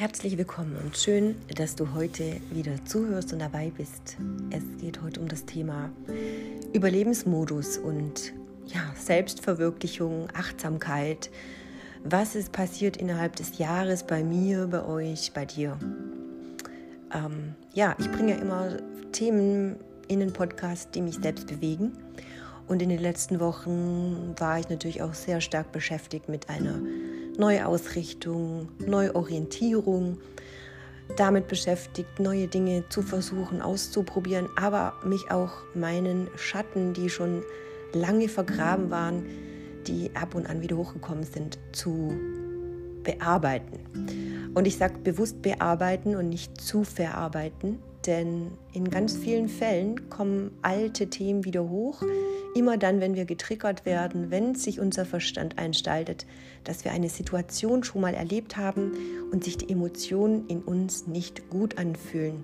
Herzlich willkommen und schön, dass du heute wieder zuhörst und dabei bist. Es geht heute um das Thema Überlebensmodus und ja, Selbstverwirklichung, Achtsamkeit. Was ist passiert innerhalb des Jahres bei mir, bei euch, bei dir? Ähm, ja, ich bringe immer Themen in den Podcast, die mich selbst bewegen. Und in den letzten Wochen war ich natürlich auch sehr stark beschäftigt mit einer Neuausrichtung, Neuorientierung, damit beschäftigt, neue Dinge zu versuchen, auszuprobieren, aber mich auch meinen Schatten, die schon lange vergraben waren, die ab und an wieder hochgekommen sind, zu bearbeiten. Und ich sage bewusst bearbeiten und nicht zu verarbeiten, denn in ganz vielen Fällen kommen alte Themen wieder hoch, Immer dann, wenn wir getriggert werden, wenn sich unser Verstand einstaltet, dass wir eine Situation schon mal erlebt haben und sich die Emotionen in uns nicht gut anfühlen.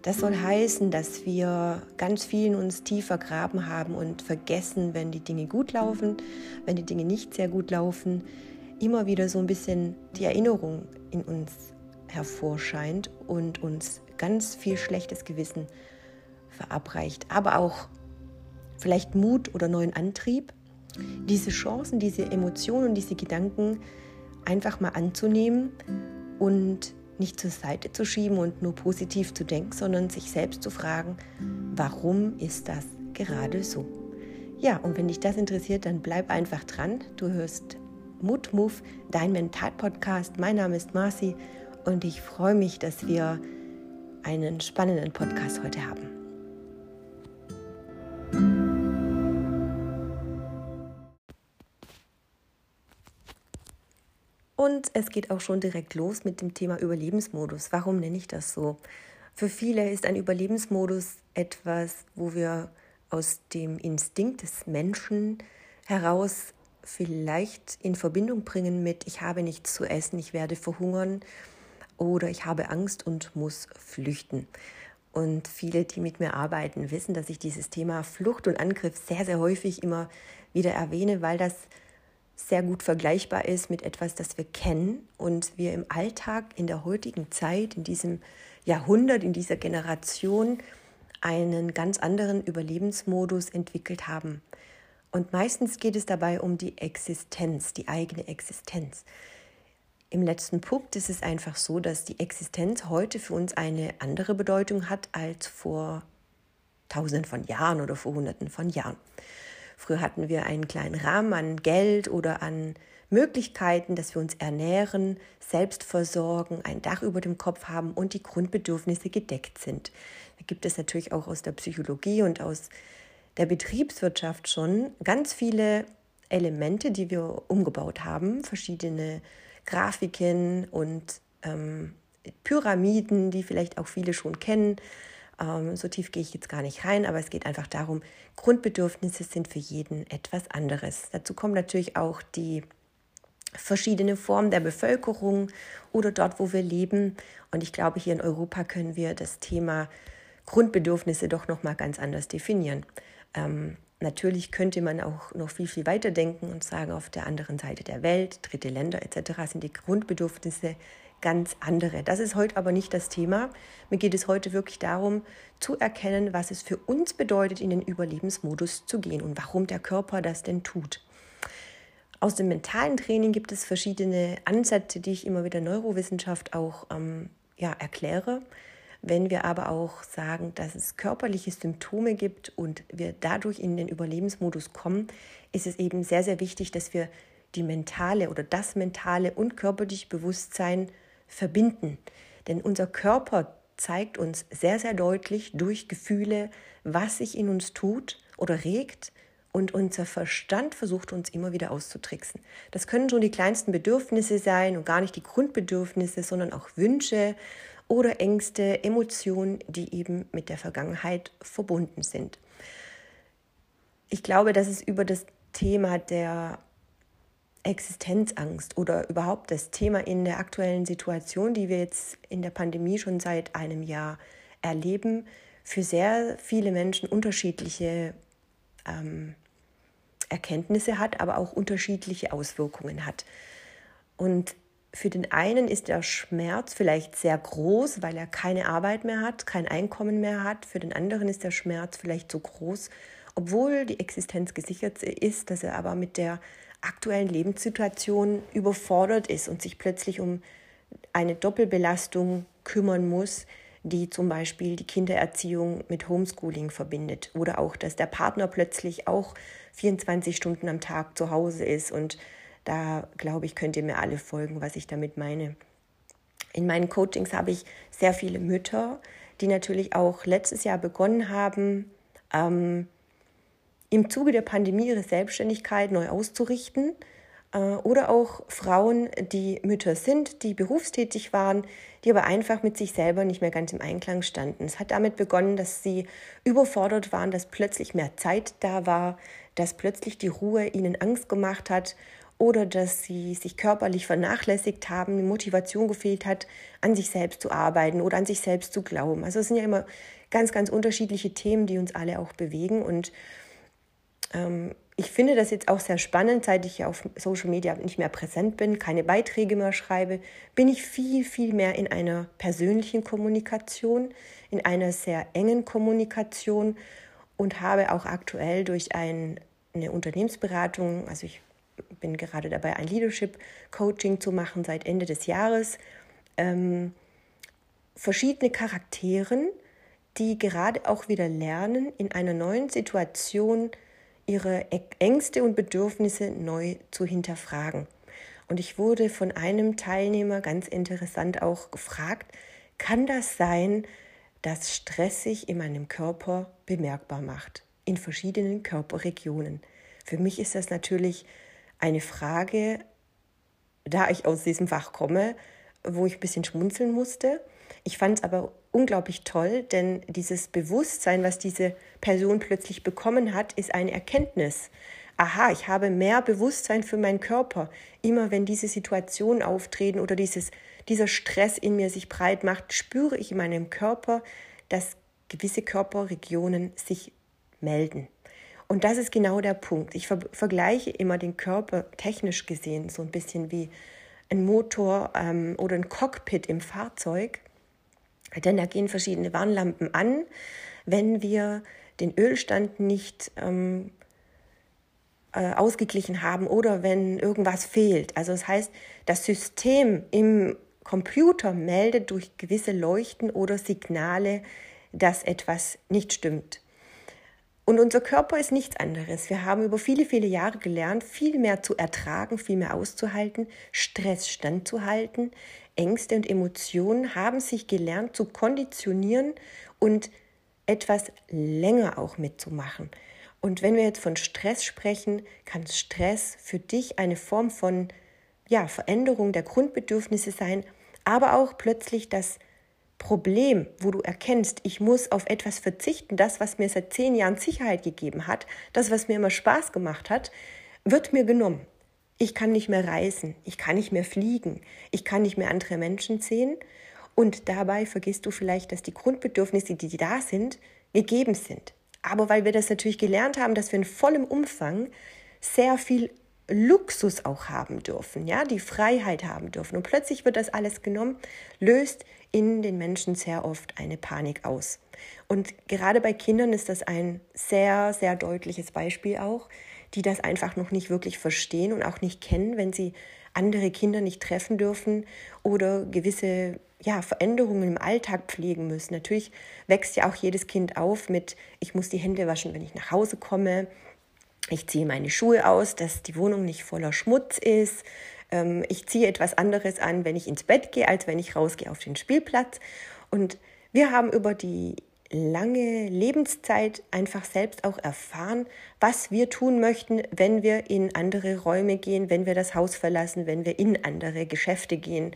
Das soll heißen, dass wir ganz viel in uns tief vergraben haben und vergessen, wenn die Dinge gut laufen, wenn die Dinge nicht sehr gut laufen, immer wieder so ein bisschen die Erinnerung in uns hervorscheint und uns ganz viel schlechtes Gewissen verabreicht, aber auch vielleicht Mut oder neuen Antrieb, diese Chancen, diese Emotionen, diese Gedanken einfach mal anzunehmen und nicht zur Seite zu schieben und nur positiv zu denken, sondern sich selbst zu fragen, warum ist das gerade so? Ja, und wenn dich das interessiert, dann bleib einfach dran. Du hörst Mut Move, dein Mental-Podcast. Mein Name ist Marci und ich freue mich, dass wir einen spannenden Podcast heute haben. Und es geht auch schon direkt los mit dem Thema Überlebensmodus. Warum nenne ich das so? Für viele ist ein Überlebensmodus etwas, wo wir aus dem Instinkt des Menschen heraus vielleicht in Verbindung bringen mit, ich habe nichts zu essen, ich werde verhungern oder ich habe Angst und muss flüchten. Und viele, die mit mir arbeiten, wissen, dass ich dieses Thema Flucht und Angriff sehr, sehr häufig immer wieder erwähne, weil das sehr gut vergleichbar ist mit etwas, das wir kennen und wir im Alltag in der heutigen Zeit, in diesem Jahrhundert, in dieser Generation einen ganz anderen Überlebensmodus entwickelt haben. Und meistens geht es dabei um die Existenz, die eigene Existenz. Im letzten Punkt ist es einfach so, dass die Existenz heute für uns eine andere Bedeutung hat als vor tausenden von Jahren oder vor hunderten von Jahren. Früher hatten wir einen kleinen Rahmen an Geld oder an Möglichkeiten, dass wir uns ernähren, selbst versorgen, ein Dach über dem Kopf haben und die Grundbedürfnisse gedeckt sind. Da gibt es natürlich auch aus der Psychologie und aus der Betriebswirtschaft schon ganz viele Elemente, die wir umgebaut haben, verschiedene Grafiken und ähm, Pyramiden, die vielleicht auch viele schon kennen, ähm, so tief gehe ich jetzt gar nicht rein, aber es geht einfach darum, Grundbedürfnisse sind für jeden etwas anderes. Dazu kommen natürlich auch die verschiedene Formen der Bevölkerung oder dort, wo wir leben. Und ich glaube, hier in Europa können wir das Thema Grundbedürfnisse doch noch mal ganz anders definieren. Ähm, natürlich könnte man auch noch viel, viel weiter denken und sagen, auf der anderen Seite der Welt, dritte Länder etc. sind die Grundbedürfnisse ganz andere. Das ist heute aber nicht das Thema. Mir geht es heute wirklich darum, zu erkennen, was es für uns bedeutet, in den Überlebensmodus zu gehen und warum der Körper das denn tut. Aus dem mentalen Training gibt es verschiedene Ansätze, die ich immer wieder Neurowissenschaft auch ähm, ja, erkläre. Wenn wir aber auch sagen, dass es körperliche Symptome gibt und wir dadurch in den Überlebensmodus kommen, ist es eben sehr, sehr wichtig, dass wir die mentale oder das mentale und körperliche Bewusstsein verbinden. Denn unser Körper zeigt uns sehr, sehr deutlich durch Gefühle, was sich in uns tut oder regt und unser Verstand versucht uns immer wieder auszutricksen. Das können schon die kleinsten Bedürfnisse sein und gar nicht die Grundbedürfnisse, sondern auch Wünsche oder Ängste, Emotionen, die eben mit der Vergangenheit verbunden sind. Ich glaube, dass es über das Thema der Existenzangst oder überhaupt das Thema in der aktuellen Situation, die wir jetzt in der Pandemie schon seit einem Jahr erleben, für sehr viele Menschen unterschiedliche ähm, Erkenntnisse hat, aber auch unterschiedliche Auswirkungen hat. Und für den einen ist der Schmerz vielleicht sehr groß, weil er keine Arbeit mehr hat, kein Einkommen mehr hat. Für den anderen ist der Schmerz vielleicht so groß, obwohl die Existenz gesichert ist, dass er aber mit der aktuellen Lebenssituation überfordert ist und sich plötzlich um eine Doppelbelastung kümmern muss, die zum Beispiel die Kindererziehung mit Homeschooling verbindet oder auch, dass der Partner plötzlich auch 24 Stunden am Tag zu Hause ist und da glaube ich, könnt ihr mir alle folgen, was ich damit meine. In meinen Coachings habe ich sehr viele Mütter, die natürlich auch letztes Jahr begonnen haben, ähm, im Zuge der Pandemie ihre Selbstständigkeit neu auszurichten. Äh, oder auch Frauen, die Mütter sind, die berufstätig waren, die aber einfach mit sich selber nicht mehr ganz im Einklang standen. Es hat damit begonnen, dass sie überfordert waren, dass plötzlich mehr Zeit da war, dass plötzlich die Ruhe ihnen Angst gemacht hat oder dass sie sich körperlich vernachlässigt haben, die Motivation gefehlt hat, an sich selbst zu arbeiten oder an sich selbst zu glauben. Also es sind ja immer ganz, ganz unterschiedliche Themen, die uns alle auch bewegen. Und ähm, ich finde das jetzt auch sehr spannend, seit ich auf Social Media nicht mehr präsent bin, keine Beiträge mehr schreibe, bin ich viel, viel mehr in einer persönlichen Kommunikation, in einer sehr engen Kommunikation und habe auch aktuell durch ein, eine Unternehmensberatung, also ich bin gerade dabei, ein Leadership Coaching zu machen seit Ende des Jahres. Ähm, verschiedene Charakteren, die gerade auch wieder lernen, in einer neuen Situation ihre Ängste und Bedürfnisse neu zu hinterfragen. Und ich wurde von einem Teilnehmer ganz interessant auch gefragt, kann das sein, dass Stress sich in meinem Körper bemerkbar macht, in verschiedenen Körperregionen? Für mich ist das natürlich eine Frage, da ich aus diesem Fach komme, wo ich ein bisschen schmunzeln musste. Ich fand es aber unglaublich toll, denn dieses Bewusstsein, was diese Person plötzlich bekommen hat, ist eine Erkenntnis. Aha, ich habe mehr Bewusstsein für meinen Körper. Immer wenn diese Situationen auftreten oder dieses, dieser Stress in mir sich breit macht, spüre ich in meinem Körper, dass gewisse Körperregionen sich melden. Und das ist genau der Punkt. Ich ver vergleiche immer den Körper technisch gesehen so ein bisschen wie ein Motor ähm, oder ein Cockpit im Fahrzeug. Denn da gehen verschiedene Warnlampen an, wenn wir den Ölstand nicht ähm, äh, ausgeglichen haben oder wenn irgendwas fehlt. Also das heißt, das System im Computer meldet durch gewisse Leuchten oder Signale, dass etwas nicht stimmt. Und unser Körper ist nichts anderes. Wir haben über viele, viele Jahre gelernt, viel mehr zu ertragen, viel mehr auszuhalten, Stress standzuhalten. Ängste und Emotionen haben sich gelernt zu konditionieren und etwas länger auch mitzumachen. Und wenn wir jetzt von Stress sprechen, kann Stress für dich eine Form von ja, Veränderung der Grundbedürfnisse sein, aber auch plötzlich das Problem, wo du erkennst, ich muss auf etwas verzichten, das, was mir seit zehn Jahren Sicherheit gegeben hat, das, was mir immer Spaß gemacht hat, wird mir genommen. Ich kann nicht mehr reisen, ich kann nicht mehr fliegen, ich kann nicht mehr andere Menschen sehen. Und dabei vergisst du vielleicht, dass die Grundbedürfnisse, die da sind, gegeben sind. Aber weil wir das natürlich gelernt haben, dass wir in vollem Umfang sehr viel Luxus auch haben dürfen, ja, die Freiheit haben dürfen. Und plötzlich wird das alles genommen, löst in den Menschen sehr oft eine Panik aus. Und gerade bei Kindern ist das ein sehr, sehr deutliches Beispiel auch, die das einfach noch nicht wirklich verstehen und auch nicht kennen, wenn sie andere Kinder nicht treffen dürfen oder gewisse ja, Veränderungen im Alltag pflegen müssen. Natürlich wächst ja auch jedes Kind auf mit, ich muss die Hände waschen, wenn ich nach Hause komme. Ich ziehe meine Schuhe aus, dass die Wohnung nicht voller Schmutz ist. Ähm, ich ziehe etwas anderes an, wenn ich ins Bett gehe, als wenn ich rausgehe auf den Spielplatz. Und wir haben über die lange Lebenszeit einfach selbst auch erfahren, was wir tun möchten, wenn wir in andere Räume gehen, wenn wir das Haus verlassen, wenn wir in andere Geschäfte gehen,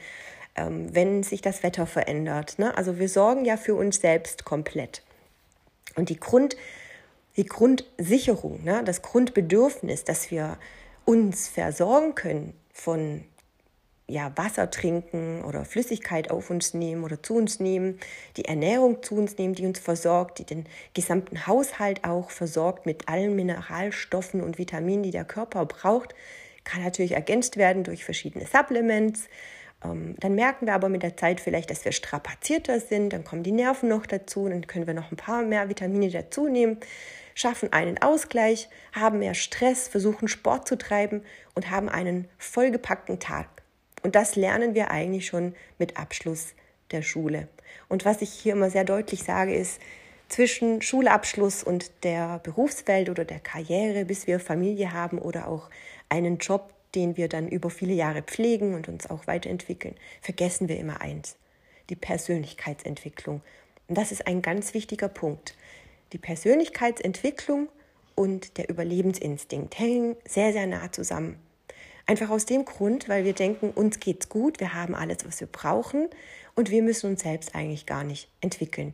ähm, wenn sich das Wetter verändert. Ne? Also wir sorgen ja für uns selbst komplett. Und die, Grund, die Grundsicherung, ne? das Grundbedürfnis, dass wir uns versorgen können von ja, Wasser trinken oder Flüssigkeit auf uns nehmen oder zu uns nehmen, die Ernährung zu uns nehmen, die uns versorgt, die den gesamten Haushalt auch versorgt mit allen Mineralstoffen und Vitaminen, die der Körper braucht, kann natürlich ergänzt werden durch verschiedene Supplements ähm, dann merken wir aber mit der Zeit vielleicht, dass wir strapazierter sind, dann kommen die Nerven noch dazu, dann können wir noch ein paar mehr Vitamine dazu nehmen, schaffen einen Ausgleich, haben mehr Stress, versuchen Sport zu treiben und haben einen vollgepackten Tag. Und das lernen wir eigentlich schon mit Abschluss der Schule. Und was ich hier immer sehr deutlich sage, ist, zwischen Schulabschluss und der Berufswelt oder der Karriere, bis wir Familie haben oder auch einen Job, den wir dann über viele Jahre pflegen und uns auch weiterentwickeln, vergessen wir immer eins, die Persönlichkeitsentwicklung. Und das ist ein ganz wichtiger Punkt. Die Persönlichkeitsentwicklung und der Überlebensinstinkt hängen sehr, sehr nah zusammen. Einfach aus dem Grund, weil wir denken, uns geht's gut, wir haben alles, was wir brauchen und wir müssen uns selbst eigentlich gar nicht entwickeln.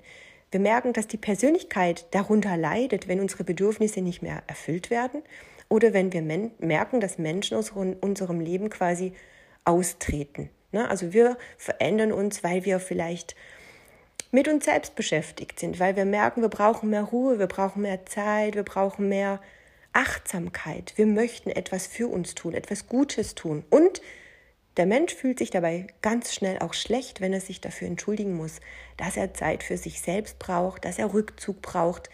Wir merken, dass die Persönlichkeit darunter leidet, wenn unsere Bedürfnisse nicht mehr erfüllt werden oder wenn wir merken, dass Menschen aus unserem Leben quasi austreten. Ne? Also wir verändern uns, weil wir vielleicht mit uns selbst beschäftigt sind, weil wir merken, wir brauchen mehr Ruhe, wir brauchen mehr Zeit, wir brauchen mehr Achtsamkeit. Wir möchten etwas für uns tun, etwas Gutes tun. Und der Mensch fühlt sich dabei ganz schnell auch schlecht, wenn er sich dafür entschuldigen muss, dass er Zeit für sich selbst braucht, dass er Rückzug braucht,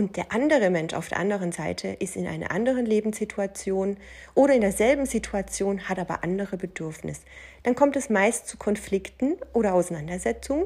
und der andere Mensch auf der anderen Seite ist in einer anderen Lebenssituation oder in derselben Situation, hat aber andere Bedürfnisse. Dann kommt es meist zu Konflikten oder Auseinandersetzungen,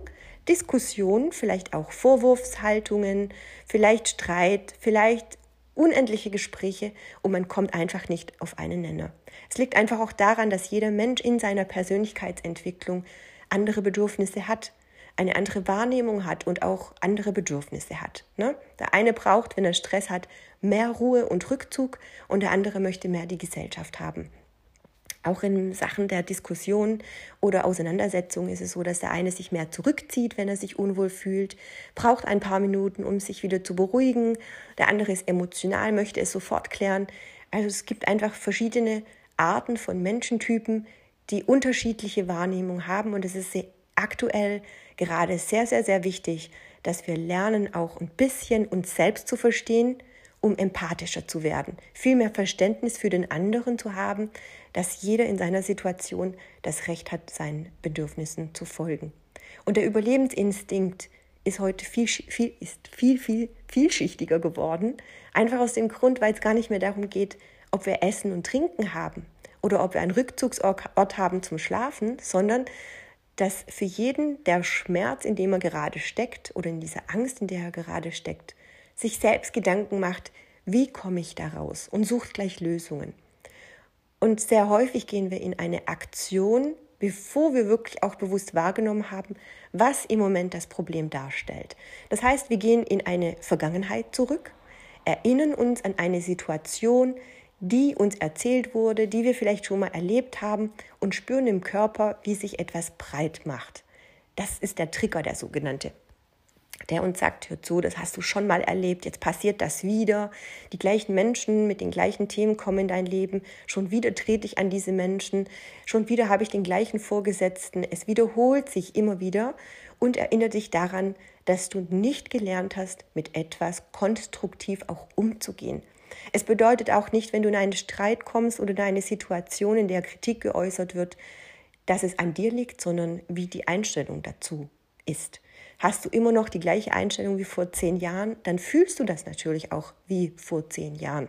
Diskussionen, vielleicht auch Vorwurfshaltungen, vielleicht Streit, vielleicht unendliche Gespräche und man kommt einfach nicht auf einen Nenner. Es liegt einfach auch daran, dass jeder Mensch in seiner Persönlichkeitsentwicklung andere Bedürfnisse hat eine andere Wahrnehmung hat und auch andere Bedürfnisse hat. Ne? Der eine braucht, wenn er Stress hat, mehr Ruhe und Rückzug und der andere möchte mehr die Gesellschaft haben. Auch in Sachen der Diskussion oder Auseinandersetzung ist es so, dass der eine sich mehr zurückzieht, wenn er sich unwohl fühlt, braucht ein paar Minuten, um sich wieder zu beruhigen. Der andere ist emotional, möchte es sofort klären. Also es gibt einfach verschiedene Arten von Menschentypen, die unterschiedliche Wahrnehmung haben und es ist aktuell gerade sehr, sehr, sehr wichtig, dass wir lernen, auch ein bisschen uns selbst zu verstehen, um empathischer zu werden, viel mehr Verständnis für den anderen zu haben, dass jeder in seiner Situation das Recht hat, seinen Bedürfnissen zu folgen. Und der Überlebensinstinkt ist heute viel, viel, ist viel, viel vielschichtiger geworden, einfach aus dem Grund, weil es gar nicht mehr darum geht, ob wir Essen und Trinken haben oder ob wir einen Rückzugsort haben zum Schlafen, sondern dass für jeden der Schmerz, in dem er gerade steckt oder in dieser Angst, in der er gerade steckt, sich selbst Gedanken macht, wie komme ich da raus und sucht gleich Lösungen. Und sehr häufig gehen wir in eine Aktion, bevor wir wirklich auch bewusst wahrgenommen haben, was im Moment das Problem darstellt. Das heißt, wir gehen in eine Vergangenheit zurück, erinnern uns an eine Situation, die uns erzählt wurde, die wir vielleicht schon mal erlebt haben und spüren im Körper, wie sich etwas breit macht. Das ist der Trigger, der sogenannte, der uns sagt, hör zu, das hast du schon mal erlebt, jetzt passiert das wieder. Die gleichen Menschen mit den gleichen Themen kommen in dein Leben, schon wieder trete ich an diese Menschen, schon wieder habe ich den gleichen Vorgesetzten. Es wiederholt sich immer wieder und erinnere dich daran, dass du nicht gelernt hast, mit etwas konstruktiv auch umzugehen. Es bedeutet auch nicht, wenn du in einen Streit kommst oder in eine Situation, in der Kritik geäußert wird, dass es an dir liegt, sondern wie die Einstellung dazu ist. Hast du immer noch die gleiche Einstellung wie vor zehn Jahren, dann fühlst du das natürlich auch wie vor zehn Jahren.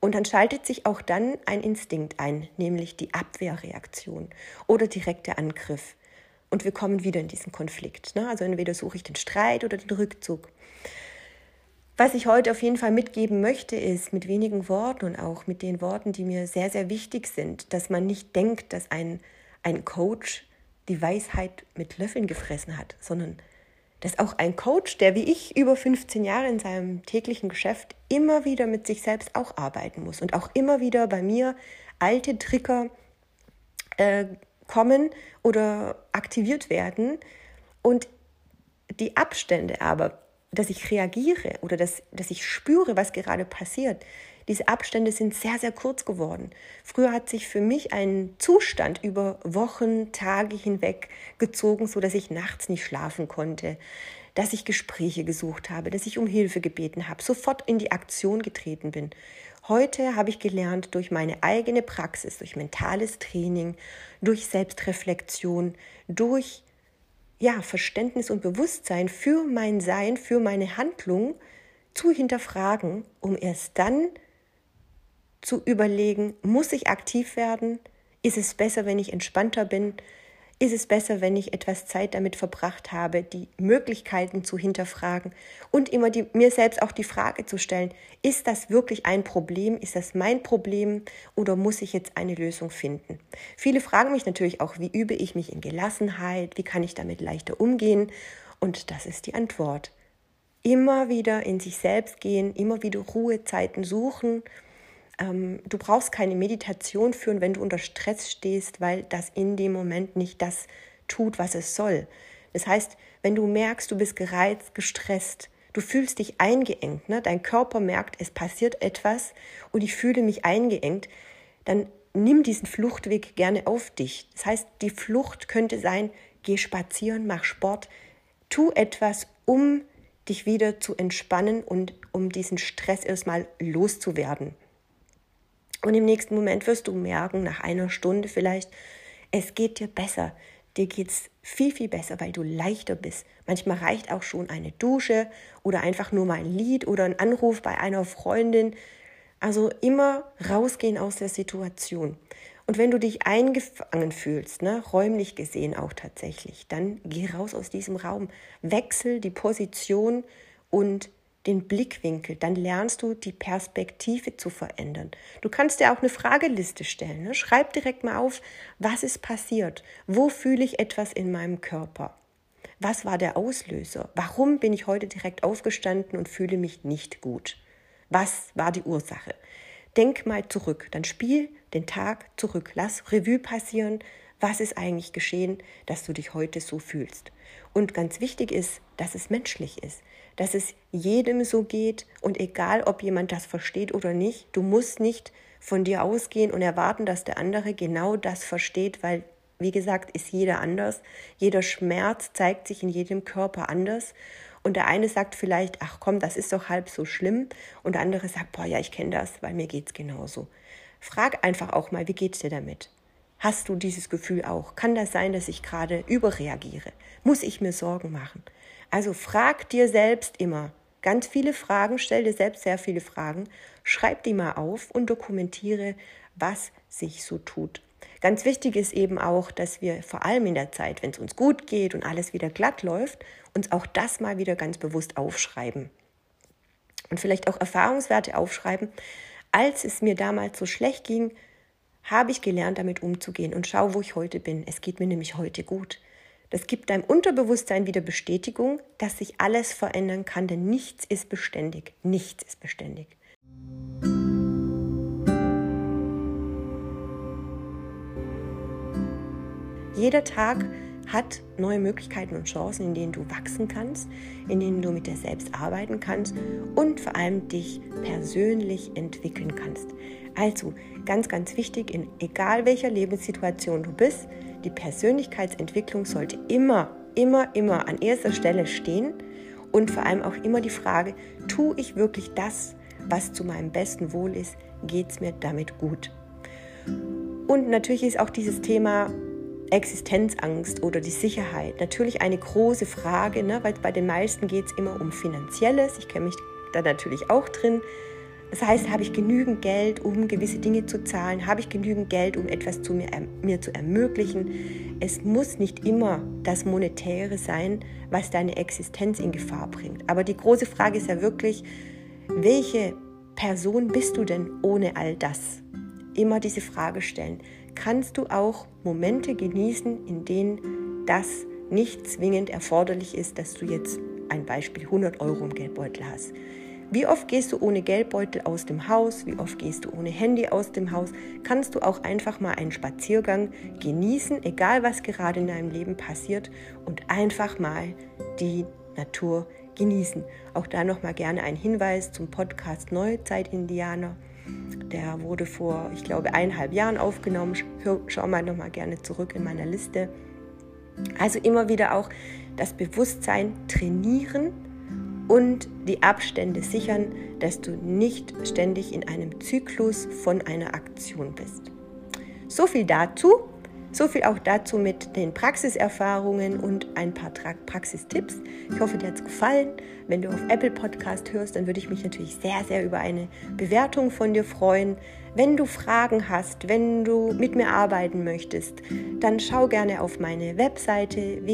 Und dann schaltet sich auch dann ein Instinkt ein, nämlich die Abwehrreaktion oder direkter Angriff. Und wir kommen wieder in diesen Konflikt. Ne? Also entweder suche ich den Streit oder den Rückzug. Was ich heute auf jeden Fall mitgeben möchte, ist mit wenigen Worten und auch mit den Worten, die mir sehr, sehr wichtig sind, dass man nicht denkt, dass ein, ein Coach die Weisheit mit Löffeln gefressen hat, sondern dass auch ein Coach, der wie ich über 15 Jahre in seinem täglichen Geschäft immer wieder mit sich selbst auch arbeiten muss und auch immer wieder bei mir alte Trigger äh, kommen oder aktiviert werden und die Abstände aber dass ich reagiere oder dass, dass ich spüre, was gerade passiert. Diese Abstände sind sehr, sehr kurz geworden. Früher hat sich für mich ein Zustand über Wochen, Tage hinweg gezogen, so dass ich nachts nicht schlafen konnte, dass ich Gespräche gesucht habe, dass ich um Hilfe gebeten habe, sofort in die Aktion getreten bin. Heute habe ich gelernt durch meine eigene Praxis, durch mentales Training, durch Selbstreflexion, durch ja, Verständnis und Bewusstsein für mein Sein, für meine Handlung zu hinterfragen, um erst dann zu überlegen, muss ich aktiv werden? Ist es besser, wenn ich entspannter bin? Ist es besser, wenn ich etwas Zeit damit verbracht habe, die Möglichkeiten zu hinterfragen und immer die, mir selbst auch die Frage zu stellen, ist das wirklich ein Problem? Ist das mein Problem oder muss ich jetzt eine Lösung finden? Viele fragen mich natürlich auch, wie übe ich mich in Gelassenheit? Wie kann ich damit leichter umgehen? Und das ist die Antwort. Immer wieder in sich selbst gehen, immer wieder Ruhezeiten suchen ähm, du brauchst keine Meditation führen, wenn du unter Stress stehst, weil das in dem Moment nicht das tut, was es soll. Das heißt, wenn du merkst, du bist gereizt, gestresst, du fühlst dich eingeengt, ne? dein Körper merkt, es passiert etwas und ich fühle mich eingeengt, dann nimm diesen Fluchtweg gerne auf dich. Das heißt, die Flucht könnte sein, geh spazieren, mach Sport, tu etwas, um dich wieder zu entspannen und um diesen Stress erstmal loszuwerden. Und im nächsten Moment wirst du merken, nach einer Stunde vielleicht, es geht dir besser. Dir geht es viel, viel besser, weil du leichter bist. Manchmal reicht auch schon eine Dusche oder einfach nur mal ein Lied oder ein Anruf bei einer Freundin. Also immer rausgehen aus der Situation. Und wenn du dich eingefangen fühlst, ne, räumlich gesehen auch tatsächlich, dann geh raus aus diesem Raum, wechsel die Position und den Blickwinkel, dann lernst du die Perspektive zu verändern. Du kannst dir auch eine Frageliste stellen. Ne? Schreib direkt mal auf, was ist passiert? Wo fühle ich etwas in meinem Körper? Was war der Auslöser? Warum bin ich heute direkt aufgestanden und fühle mich nicht gut? Was war die Ursache? Denk mal zurück, dann spiel den Tag zurück, lass Revue passieren, was ist eigentlich geschehen, dass du dich heute so fühlst. Und ganz wichtig ist, dass es menschlich ist dass es jedem so geht und egal, ob jemand das versteht oder nicht, du musst nicht von dir ausgehen und erwarten, dass der andere genau das versteht, weil, wie gesagt, ist jeder anders. Jeder Schmerz zeigt sich in jedem Körper anders. Und der eine sagt vielleicht, ach komm, das ist doch halb so schlimm. Und der andere sagt, boah, ja, ich kenne das, weil mir geht's genauso. Frag einfach auch mal, wie geht's dir damit? Hast du dieses Gefühl auch? Kann das sein, dass ich gerade überreagiere? Muss ich mir Sorgen machen? Also frag dir selbst immer ganz viele Fragen, stell dir selbst sehr viele Fragen, schreib die mal auf und dokumentiere, was sich so tut. Ganz wichtig ist eben auch, dass wir vor allem in der Zeit, wenn es uns gut geht und alles wieder glatt läuft, uns auch das mal wieder ganz bewusst aufschreiben. Und vielleicht auch Erfahrungswerte aufschreiben. Als es mir damals so schlecht ging, habe ich gelernt, damit umzugehen und schau, wo ich heute bin. Es geht mir nämlich heute gut. Das gibt deinem Unterbewusstsein wieder Bestätigung, dass sich alles verändern kann, denn nichts ist beständig. Nichts ist beständig. Jeder Tag hat neue Möglichkeiten und Chancen, in denen du wachsen kannst, in denen du mit dir selbst arbeiten kannst und vor allem dich persönlich entwickeln kannst. Also ganz, ganz wichtig, in egal welcher Lebenssituation du bist, die Persönlichkeitsentwicklung sollte immer, immer, immer an erster Stelle stehen und vor allem auch immer die Frage, tue ich wirklich das, was zu meinem besten Wohl ist, geht es mir damit gut? Und natürlich ist auch dieses Thema Existenzangst oder die Sicherheit natürlich eine große Frage, ne? weil bei den meisten geht es immer um Finanzielles. Ich kenne mich da natürlich auch drin. Das heißt, habe ich genügend Geld, um gewisse Dinge zu zahlen? Habe ich genügend Geld, um etwas zu mir, mir zu ermöglichen? Es muss nicht immer das Monetäre sein, was deine Existenz in Gefahr bringt. Aber die große Frage ist ja wirklich, welche Person bist du denn ohne all das? Immer diese Frage stellen. Kannst du auch Momente genießen, in denen das nicht zwingend erforderlich ist, dass du jetzt ein Beispiel 100 Euro im Geldbeutel hast? Wie oft gehst du ohne Geldbeutel aus dem Haus? Wie oft gehst du ohne Handy aus dem Haus? Kannst du auch einfach mal einen Spaziergang genießen, egal was gerade in deinem Leben passiert und einfach mal die Natur genießen. Auch da nochmal gerne ein Hinweis zum Podcast Neuzeit Indianer. Der wurde vor, ich glaube, eineinhalb Jahren aufgenommen. Schau mal nochmal gerne zurück in meiner Liste. Also immer wieder auch das Bewusstsein trainieren und die Abstände sichern, dass du nicht ständig in einem Zyklus von einer Aktion bist. So viel dazu. So viel auch dazu mit den Praxiserfahrungen und ein paar Praxistipps. Ich hoffe, dir hat es gefallen. Wenn du auf Apple Podcast hörst, dann würde ich mich natürlich sehr, sehr über eine Bewertung von dir freuen. Wenn du Fragen hast, wenn du mit mir arbeiten möchtest, dann schau gerne auf meine Webseite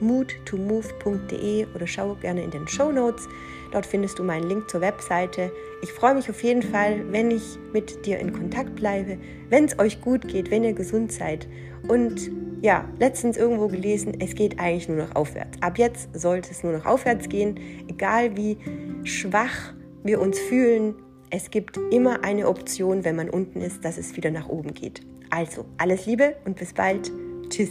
www.moodtomove.de oder schau gerne in den Show Notes. Dort findest du meinen Link zur Webseite. Ich freue mich auf jeden Fall, wenn ich mit dir in Kontakt bleibe, wenn es euch gut geht, wenn ihr gesund seid. Und ja, letztens irgendwo gelesen, es geht eigentlich nur noch aufwärts. Ab jetzt sollte es nur noch aufwärts gehen, egal wie schwach wir uns fühlen. Es gibt immer eine Option, wenn man unten ist, dass es wieder nach oben geht. Also, alles Liebe und bis bald. Tschüss.